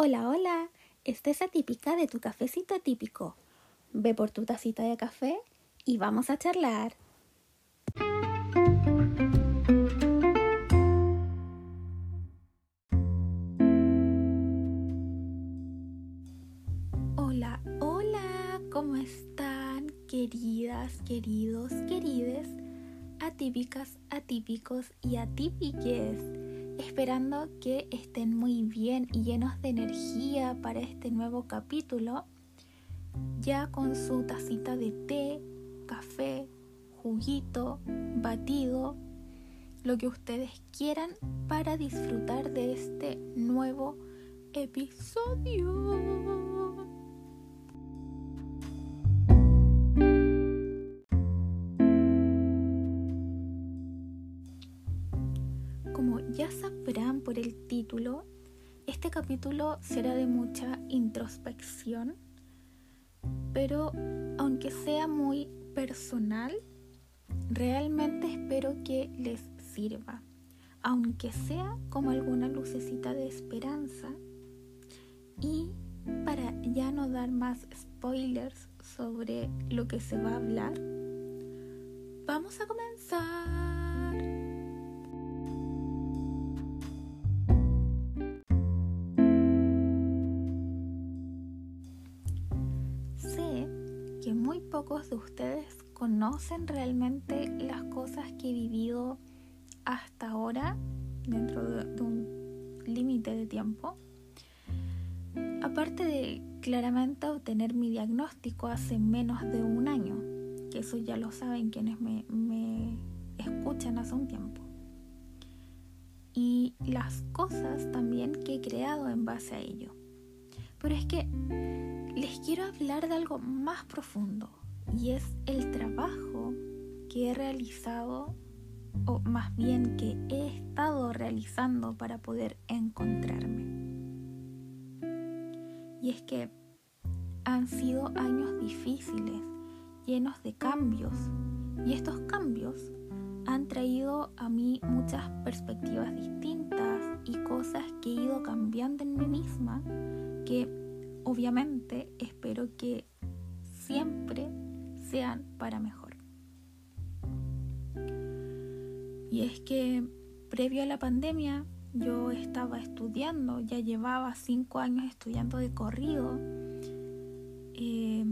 Hola, hola, esta es atípica de tu cafecito atípico. Ve por tu tacita de café y vamos a charlar. Hola, hola, ¿cómo están queridas, queridos, querides, atípicas, atípicos y atípiques? Esperando que estén muy bien y llenos de energía para este nuevo capítulo, ya con su tacita de té, café, juguito, batido, lo que ustedes quieran para disfrutar de este nuevo episodio. Este capítulo será de mucha introspección, pero aunque sea muy personal, realmente espero que les sirva, aunque sea como alguna lucecita de esperanza. Y para ya no dar más spoilers sobre lo que se va a hablar, vamos a comenzar. Conocen realmente las cosas que he vivido hasta ahora dentro de, un límite de tiempo. Aparte de claramente obtener mi diagnóstico hace menos de un año, que eso ya lo saben quienes me, me escuchan hace un tiempo. Y las cosas también que he creado en base a ello. Pero es que les quiero hablar de algo más profundo y es el trabajo que he realizado o más bien que he estado realizando para poder encontrarme. Y es que han sido años difíciles, llenos de cambios, y estos cambios han traído a mí muchas perspectivas distintas y cosas que he ido cambiando en mí misma que obviamente espero que siempre sean para mejor. Y es que previo a la pandemia yo estaba estudiando, ya llevaba cinco años estudiando de corrido. Eh,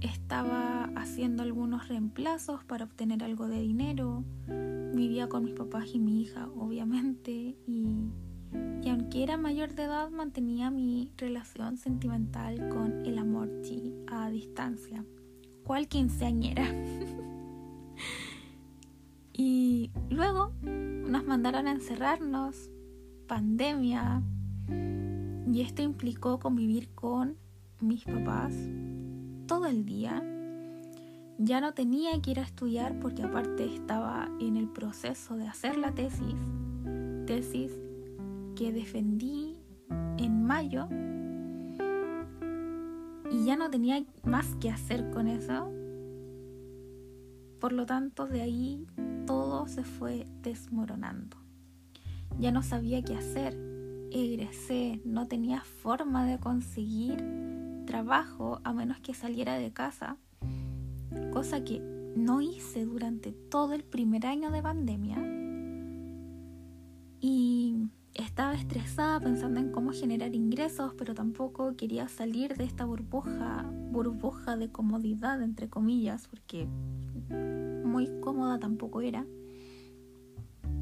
estaba haciendo algunos reemplazos para obtener algo de dinero. Vivía con mis papás y mi hija, obviamente. Y, y aunque era mayor de edad, mantenía mi relación sentimental con el amor a distancia. ¿Cuál quinceañera? y luego nos mandaron a encerrarnos, pandemia, y esto implicó convivir con mis papás todo el día. Ya no tenía que ir a estudiar porque aparte estaba en el proceso de hacer la tesis, tesis que defendí en mayo y ya no tenía más que hacer con eso. Por lo tanto, de ahí todo se fue desmoronando. Ya no sabía qué hacer, egresé, no tenía forma de conseguir trabajo a menos que saliera de casa, cosa que no hice durante todo el primer año de pandemia. Estaba estresada pensando en cómo generar ingresos, pero tampoco quería salir de esta burbuja, burbuja de comodidad, entre comillas, porque muy cómoda tampoco era.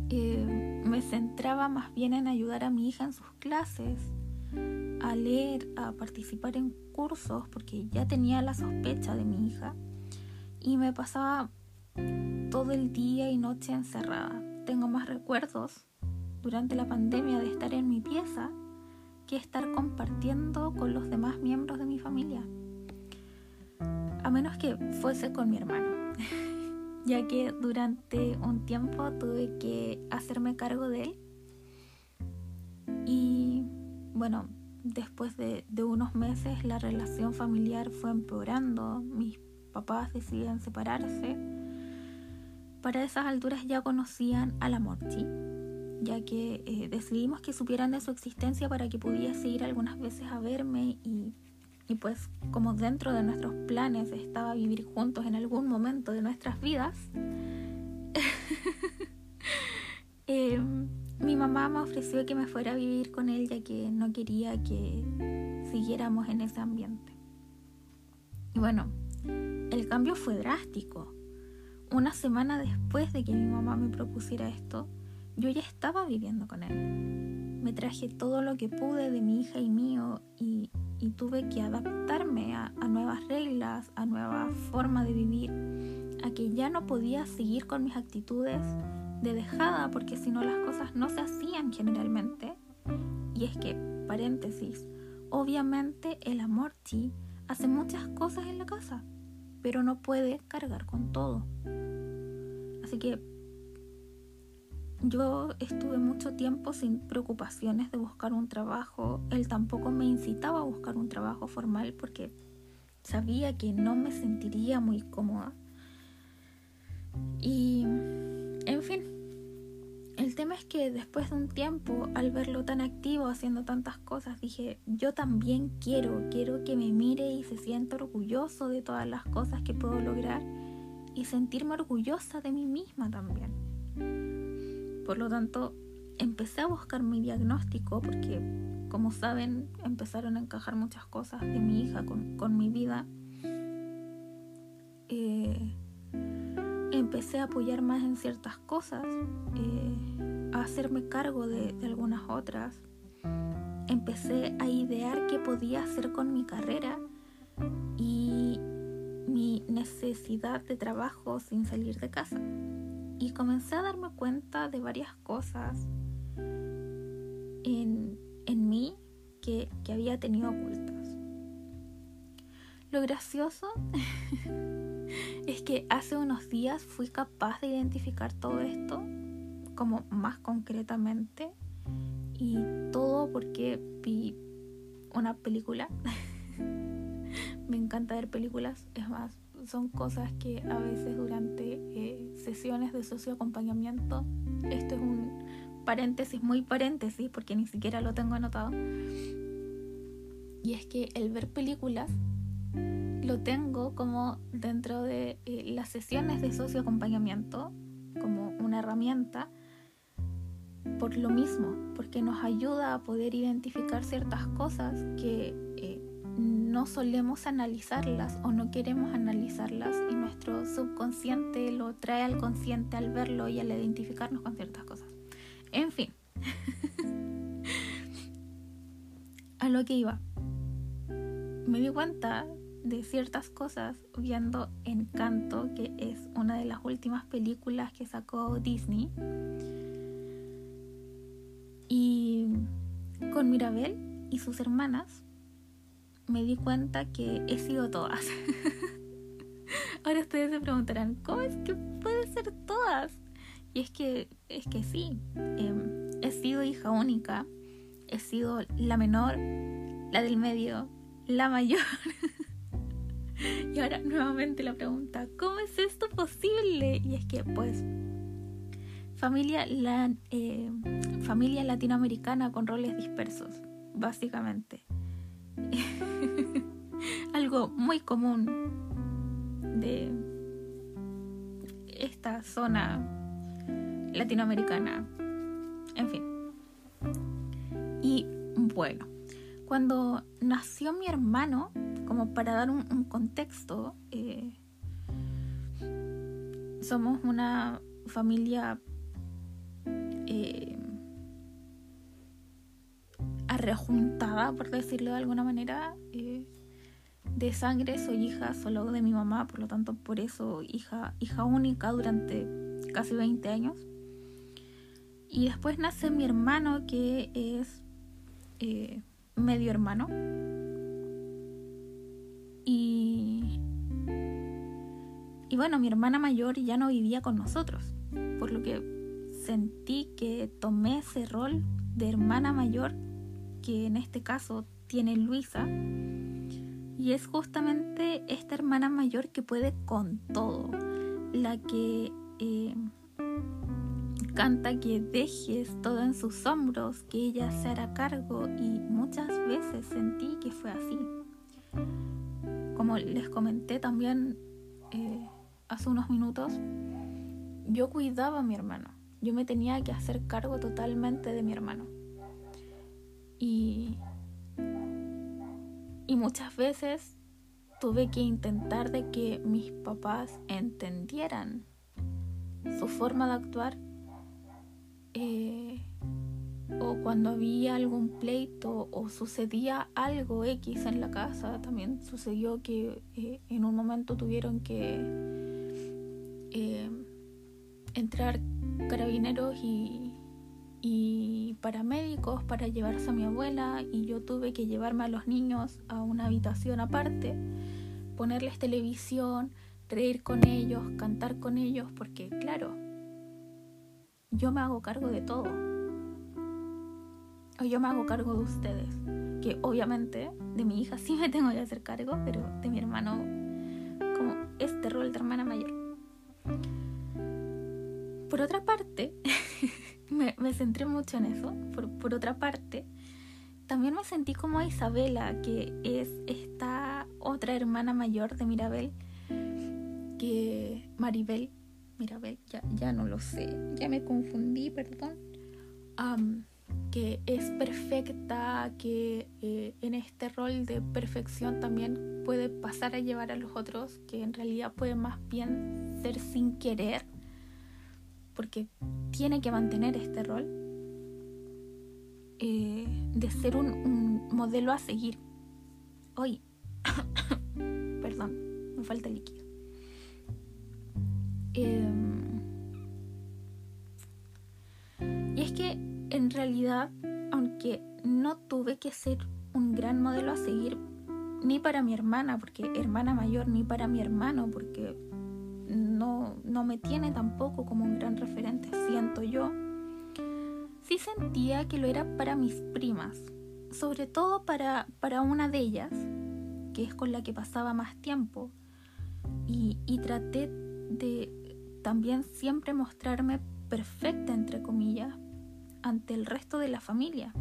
Eh, me centraba más bien en ayudar a mi hija en sus clases, a leer, a participar en cursos, porque ya tenía la sospecha de mi hija, y me pasaba todo el día y noche encerrada. Tengo más recuerdos durante la pandemia de estar en mi pieza que estar compartiendo con los demás miembros de mi familia. A menos que fuese con mi hermano, ya que durante un tiempo tuve que hacerme cargo de él. Y bueno, después de, unos meses la relación familiar fue empeorando, mis papás decidieron separarse. Para esas alturas ya conocían a la Morchi ya que eh, decidimos que supieran de su existencia para que pudiese ir algunas veces a verme y, y pues como dentro de nuestros planes estaba vivir juntos en algún momento de nuestras vidas, eh, mi mamá me ofreció que me fuera a vivir con él ya que no quería que siguiéramos en ese ambiente. Y bueno, el cambio fue drástico. Una semana después de que mi mamá me propusiera esto, yo ya estaba viviendo con él. Me traje todo lo que pude de mi hija y mío y, tuve que adaptarme a, a, nuevas reglas, a nueva forma de vivir, a que ya no podía seguir con mis actitudes de dejada porque si no las cosas no se hacían generalmente. Y es que, paréntesis, obviamente el amor sí hace muchas cosas en la casa, pero no puede cargar con todo. Así que yo estuve mucho tiempo sin preocupaciones de buscar un trabajo. Él tampoco me incitaba a buscar un trabajo formal porque sabía que no me sentiría muy cómoda. Y, en fin, el tema es que después de un tiempo, al verlo tan activo haciendo tantas cosas, dije, yo también quiero, quiero que me mire y se sienta orgulloso de todas las cosas que puedo lograr y sentirme orgullosa de mí misma también. Por lo tanto, empecé a buscar mi diagnóstico porque, como saben, empezaron a encajar muchas cosas de mi hija con, mi vida. Eh, empecé a apoyar más en ciertas cosas, eh, a hacerme cargo de, de, algunas otras. Empecé a idear qué podía hacer con mi carrera y mi necesidad de trabajo sin salir de casa y comencé a darme cuenta de varias cosas en, mí que, que había tenido ocultas. Lo gracioso es que hace unos días fui capaz de identificar todo esto como más concretamente y todo porque vi una película. Me encanta ver películas, es más, son cosas que a veces durante eh, sesiones de socioacompañamiento, esto es un paréntesis, muy paréntesis, porque ni siquiera lo tengo anotado, y es que el ver películas lo tengo como dentro de eh, las sesiones de socioacompañamiento, como una herramienta, por lo mismo, porque nos ayuda a poder identificar ciertas cosas que eh, no solemos analizarlas o no queremos analizarlas y nuestro subconsciente lo trae al consciente al verlo y al identificarnos con ciertas cosas. En fin, a lo que iba, me di cuenta de ciertas cosas viendo Encanto, que es una de las últimas películas que sacó Disney. Y con Mirabel y sus hermanas me di cuenta que he sido todas. Ahora ustedes se preguntarán, ¿cómo es que puede ser todas? Y es que, es que sí, em, he sido hija única, he sido la menor, la del medio, la mayor. y ahora nuevamente la pregunta, ¿cómo es esto posible? Y es que pues familia, la, eh, familia latinoamericana con roles dispersos, básicamente. Algo muy común de esta zona latinoamericana. En fin. Y bueno, cuando nació mi hermano, como para dar un, contexto, eh, somos una familia rejuntada, por decirlo de alguna manera. Eh, de sangre soy hija solo de mi mamá, por lo tanto por eso hija, hija única durante casi 20 años. Y después nace mi hermano que es eh, medio hermano. Y, y bueno, mi hermana mayor ya no vivía con nosotros, por lo que sentí que tomé ese rol de hermana mayor que en este caso tiene Luisa. Y es justamente esta hermana mayor que puede con todo, la que eh, encanta que dejes todo en sus hombros, que ella se hará cargo y muchas veces sentí que fue así. Como les comenté también eh, hace unos minutos, yo cuidaba a mi hermano, yo me tenía que hacer cargo totalmente de mi hermano. Y, y muchas veces tuve que intentar de que mis papás entendieran su forma de actuar eh, o cuando había algún pleito o sucedía algo X en la casa, también sucedió que eh, en un momento tuvieron que eh, entrar carabineros y, y paramédicos para llevarse a mi abuela y yo tuve que llevarme a los niños a una habitación aparte, ponerles televisión, reír con ellos, cantar con ellos, porque claro, yo me hago cargo de todo. O yo me hago cargo de ustedes. Que obviamente de mi hija sí me tengo que hacer cargo, pero de mi hermano como este rol de hermana mayor. Por otra parte, me, centré mucho en eso. Por, por otra parte, también me sentí como Isabela, que es esta otra hermana mayor de Mirabel, que Maribel, Mirabel, ya, ya no lo sé, ya me confundí, perdón. que es perfecta, que eh, en este rol de perfección también puede pasar a llevar a los otros, que en realidad puede más bien ser sin querer, porque tiene que mantener este rol eh, de ser un, modelo a seguir. Hoy, perdón, me falta líquido. Em, y es que en realidad, aunque no tuve que ser un gran modelo a seguir, ni para mi hermana, porque hermana mayor, ni para mi hermano, porque no, no me tiene tampoco como un gran referente, siento yo, sí sentía que lo era para mis primas, sobre todo para, para una de ellas, que es con la que pasaba más tiempo, y, y traté de también siempre mostrarme perfecta, entre comillas, ante el resto de la familia,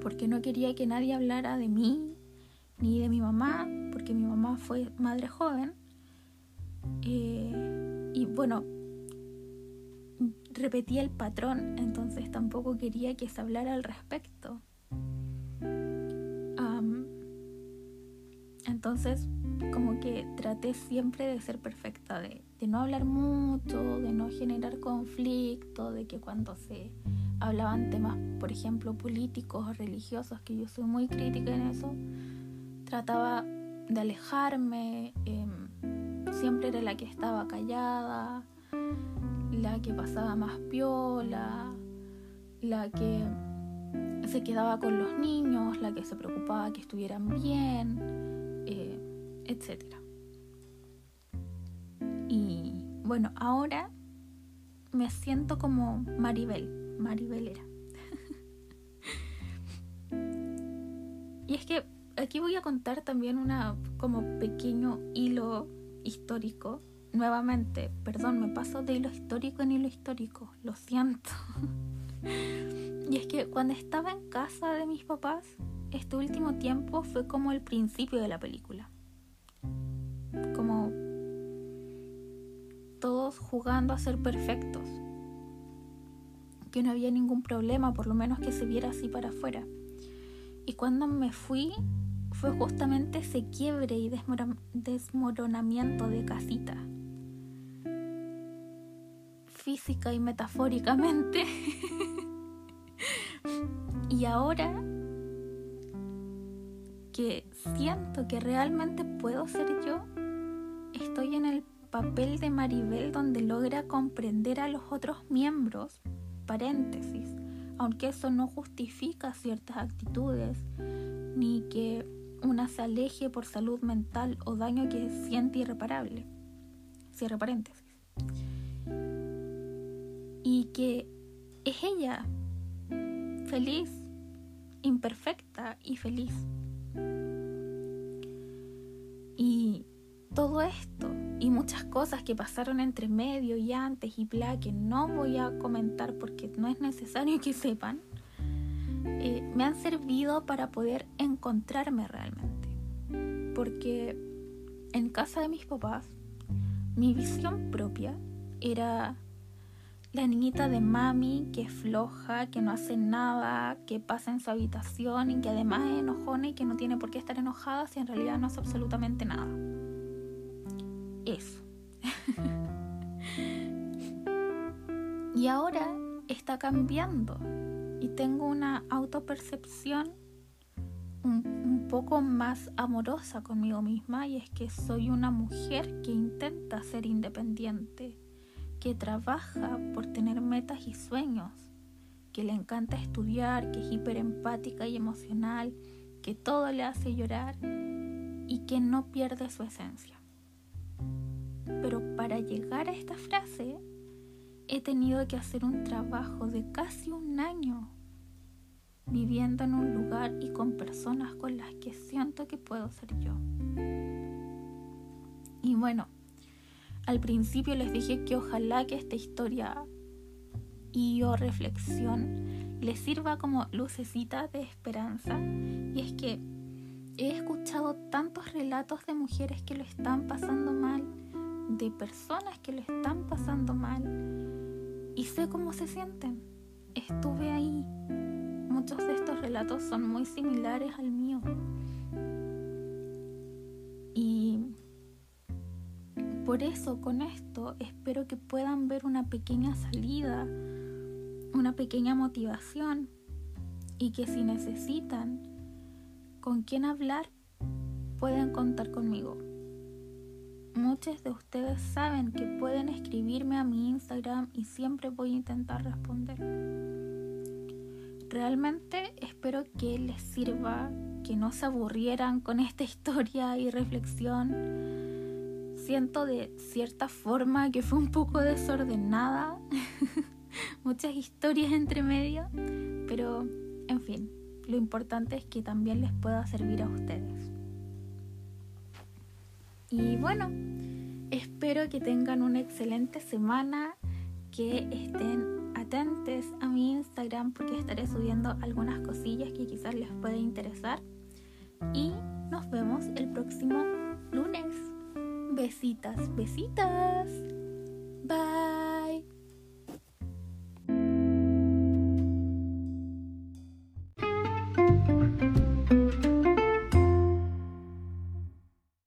porque no quería que nadie hablara de mí ni de mi mamá, porque mi mamá fue madre joven. Eh, y bueno, repetía el patrón, entonces tampoco quería que se hablara al respecto. entonces, como que traté siempre de ser perfecta, de, no hablar mucho, de no generar conflicto, de que cuando se hablaban temas, por ejemplo, políticos o religiosos, que yo soy muy crítica en eso, trataba de alejarme, em, siempre era la que estaba callada, la que pasaba más piola, la que se quedaba con los niños, la que se preocupaba que estuvieran bien, eh, etc. Bueno, ahora me siento como Maribel, Maribel era. y es que aquí voy a contar también una como pequeño hilo histórico. Nuevamente, perdón, me paso de hilo histórico en hilo histórico, lo siento. y es que cuando estaba en casa de mis papás, este último tiempo fue como el principio de la película. Como todos jugando a ser perfectos. Que no había ningún problema, por lo menos que se viera así para afuera. Y cuando me fui, fue justamente ese quiebre y desmoronamiento de casita. Física y metafóricamente. y ahora que siento que realmente puedo ser yo, estoy en el papel de Maribel donde logra comprender a los otros miembros, paréntesis, aunque eso no justifica ciertas actitudes, ni que una se aleje por salud mental o daño que siente irreparable. Cierre paréntesis. Y que es ella, feliz, imperfecta y feliz. Y todo esto y muchas cosas que pasaron entre medio y antes y bla que no voy a comentar porque no es necesario que sepan, eh, me han servido para poder encontrarme realmente. Porque en casa de mis papás, mi visión propia era la niñita de mami que es floja, que no hace nada, que pasa en su habitación y que además es enojona y que no tiene por qué estar enojada si en realidad no hace absolutamente nada. Eso. y ahora está cambiando y tengo una autopercepción un, un, poco más amorosa conmigo misma y es que soy una mujer que intenta ser independiente que trabaja por tener metas y sueños, que le encanta estudiar, que es hiperempática y emocional, que todo le hace llorar y que no pierde su esencia. Pero para llegar a esta frase he tenido que hacer un trabajo de casi un año viviendo en un lugar y con personas con las que siento que puedo ser yo. Y bueno, al principio les dije que ojalá que esta historia y o reflexión les sirva como lucecita de esperanza. Y es que he escuchado tantos relatos de mujeres que lo están pasando mal, de personas que lo están pasando mal, y sé cómo se sienten. Estuve ahí. Muchos de estos relatos son muy similares al mío. Por eso con esto espero que puedan ver una pequeña salida, una pequeña motivación y que si necesitan con quién hablar, pueden contar conmigo. Muchos de ustedes saben que pueden escribirme a mi Instagram y siempre voy a intentar responder. Realmente espero que les sirva, que no se aburrieran con esta historia y reflexión siento de cierta forma que fue un poco desordenada, muchas historias entre medio, pero en fin, lo importante es que también les pueda servir a ustedes. Y bueno, espero que tengan una excelente semana, que estén atentos a mi Instagram porque estaré subiendo algunas cosillas que quizás les pueda interesar. Y nos vemos el próximo lunes. Besitas, besitas. Bye.